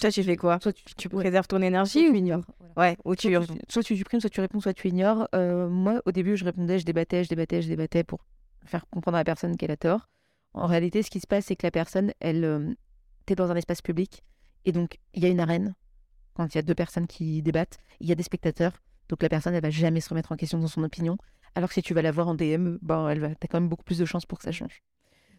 Toi, tu fais quoi? Soit tu, Tu préserves ton soit énergie tu ou ignores. voilà. Ouais, ou tu... Soit tu, soit tu supprimes, soit tu réponds, soit tu ignores. Euh, moi, au début, je répondais, je débattais, je débattais, je débattais pour faire comprendre à la personne qu'elle a tort. En réalité, ce qui se passe, c'est que la personne, elle, t'es dans un espace public et donc il y a une arène. Quand il y a deux personnes qui débattent, il y a des spectateurs. Donc la personne, elle va jamais se remettre en question dans son opinion. Alors que si tu vas la voir en DM, ben, elle va, t'as quand même beaucoup plus de chances pour que ça change.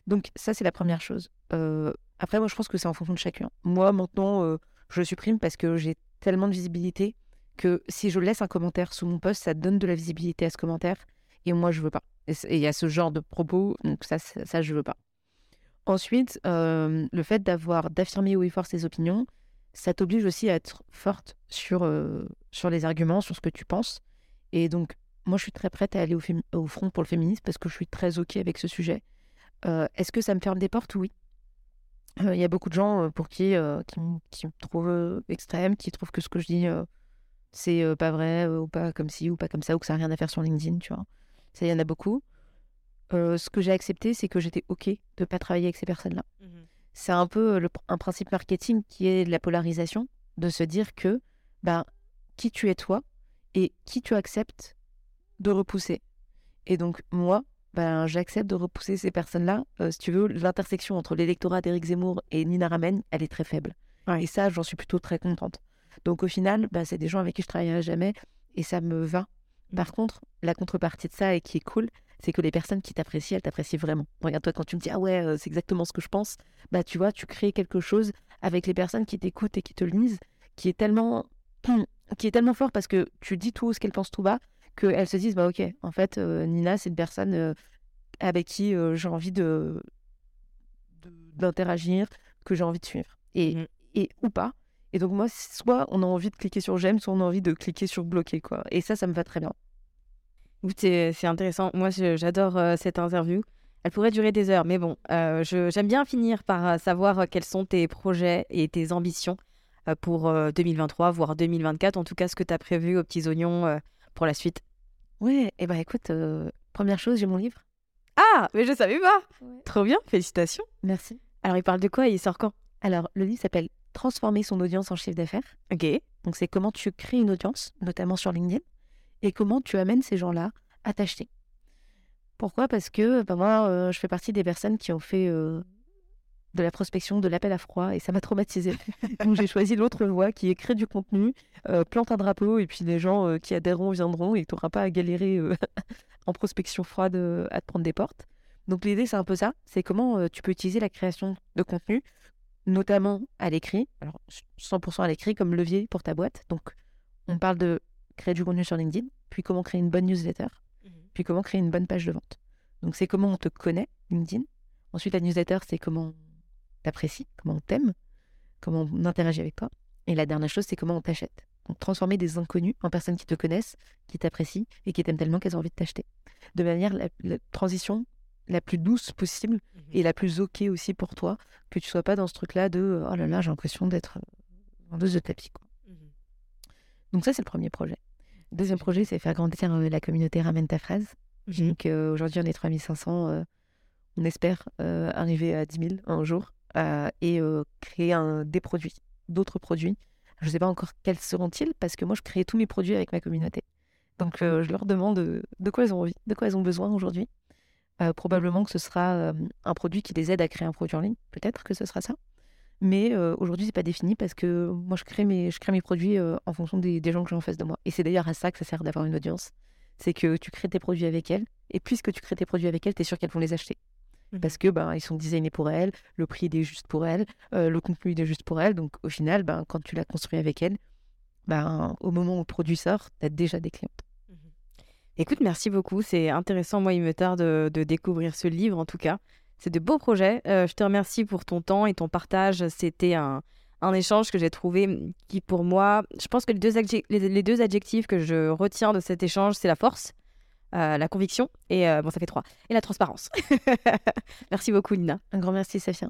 Donc ça, c'est la première chose. Euh, après, moi, je pense que c'est en fonction de chacun. Moi, maintenant, euh, je supprime parce que j'ai tellement de visibilité que si je laisse un commentaire sous mon post, ça donne de la visibilité à ce commentaire. Et moi, je veux pas. Et il y a ce genre de propos, donc ça, ça, ça, je veux pas. Ensuite, euh, le fait d'avoir, d'affirmer haut et fort ses opinions, ça t'oblige aussi à être forte sur, sur les arguments, sur ce que tu penses. Et donc, moi, je suis très prête à aller au, au front pour le féminisme parce que je suis très OK avec ce sujet. Euh, Est-ce que ça me ferme des portes? Oui. Euh, Il y a beaucoup de gens euh, pour qui, qui, me trouvent extrême, qui trouvent que ce que je dis, c'est pas vrai, ou pas comme ci, ou pas comme ça, ou que ça n'a rien à faire sur LinkedIn, tu vois. Ça, il y en a beaucoup. Ce que j'ai accepté, c'est que j'étais OK de ne pas travailler avec ces personnes-là. C'est un peu le un principe marketing qui est de la polarisation, de se dire que ben, qui tu es toi et qui tu acceptes de repousser. Et donc, moi, ben, j'accepte de repousser ces personnes-là. Euh, si tu veux, l'intersection entre l'électorat d'Éric Zemmour et Nina Ramen, elle est très faible. Ouais. Et ça, j'en suis plutôt très contente. Donc, au final, ben, c'est des gens avec qui je travaillerai jamais et ça me va. Par contre, la contrepartie de ça et qui est cool, c'est que les personnes qui t'apprécient, elles t'apprécient vraiment. Regarde-toi, quand tu me dis Ah ouais, euh, c'est exactement ce que je pense, bah tu vois, tu crées quelque chose avec les personnes qui t'écoutent et qui te lisent, qui est tellement, <clears throat> qui est tellement fort parce que tu dis tout haut ce qu'elles pensent tout bas, qu'elles se disent Bah ok, en fait, euh, Nina, c'est une personne euh, avec qui euh, j'ai envie de d'interagir, que j'ai envie de suivre. Et, Mhm. et ou pas. Et donc, moi, soit on a envie de cliquer sur j'aime, soit on a envie de cliquer sur bloquer, quoi. Et ça, ça me va très bien. C'est intéressant. Moi, j'adore euh, cette interview. Elle pourrait durer des heures, mais bon, euh, j'aime bien finir par savoir quels sont tes projets et tes ambitions euh, pour euh, 2023, voire 2024. En tout cas, ce que tu as prévu aux petits oignons pour la suite. Ouais, et ben écoute, euh, première chose, j'ai mon livre. Ah, mais je savais pas. Trop bien, félicitations. Merci. Alors, il parle de quoi Il sort quand? Alors, le livre s'appelle Transformer son audience en chiffre d'affaires. Ok. Donc, c'est comment tu crées une audience, notamment sur LinkedIn, et comment tu amènes ces gens-là à t'acheter. Pourquoi? Parce que ben, moi, euh, je fais partie des personnes qui ont fait euh, de la prospection, de l'appel à froid, et ça m'a traumatisée. <laughs> Donc, j'ai choisi l'autre voie qui est créer du contenu, euh, plante un drapeau, et puis les gens euh, qui adhéreront viendront, et tu n'auras pas à galérer euh, <laughs> en prospection froide à te prendre des portes. Donc, l'idée, c'est un peu ça c'est comment tu peux utiliser la création de contenu notamment à l'écrit, alors 100% à l'écrit comme levier pour ta boîte. Donc, on parle de créer du contenu sur LinkedIn, puis comment créer une bonne newsletter, puis comment créer une bonne page de vente. Donc, c'est comment on te connaît, LinkedIn. Ensuite, la newsletter, c'est comment t'apprécie, comment on t'aime, comment on interagit avec toi. Et la dernière chose, c'est comment on t'achète. Donc, transformer des inconnus en personnes qui te connaissent, qui t'apprécient et qui t'aiment tellement qu'elles ont envie de t'acheter. De manière la, la transition la plus douce possible et la plus ok aussi pour toi, que tu sois pas dans ce truc-là de oh là là, j'ai l'impression d'être euh, vendeuse de tapis. Quoi. Donc ça, c'est le premier projet. Le deuxième projet, c'est faire grandir euh, la communauté Ramène ta phrase. Donc euh, aujourd'hui, on est 3500. euh, on espère arriver à 10 000 un jour et euh, créer des produits, d'autres produits. Je ne sais pas encore quels seront-ils parce que moi, je crée tous mes produits avec ma communauté. Donc euh, je leur demande euh, de quoi elles ont envie, de quoi elles ont besoin aujourd'hui. Euh, probablement que ce sera euh, un produit qui les aide à créer un produit en ligne. Peut-être que ce sera ça. Mais euh, aujourd'hui, c'est pas défini parce que moi, je crée mes, produits euh, en fonction des, des gens que j'ai en face de moi. Et c'est d'ailleurs à ça que ça sert d'avoir une audience. C'est que tu crées tes produits avec elles. Et puisque tu crées tes produits avec elles, tu es sûr qu'elles vont les acheter. Parce que ben, ils sont designés pour elles, le prix il est juste pour elles, euh, le contenu il est juste pour elles. Donc au final, ben, quand tu l'as construit avec elles, ben, au moment où le produit sort, tu as déjà des clients. Écoute, merci beaucoup. C'est intéressant. Moi, il me tarde de, de découvrir ce livre, en tout cas. C'est de beaux projets. je te remercie pour ton temps et ton partage. C'était un, un échange que j'ai trouvé qui, pour moi, je pense que les deux, les, deux adjectifs que je retiens de cet échange, c'est la force, la conviction et, bon, ça fait trois, et la transparence. <laughs> merci beaucoup, Nina. Un grand merci, Safia.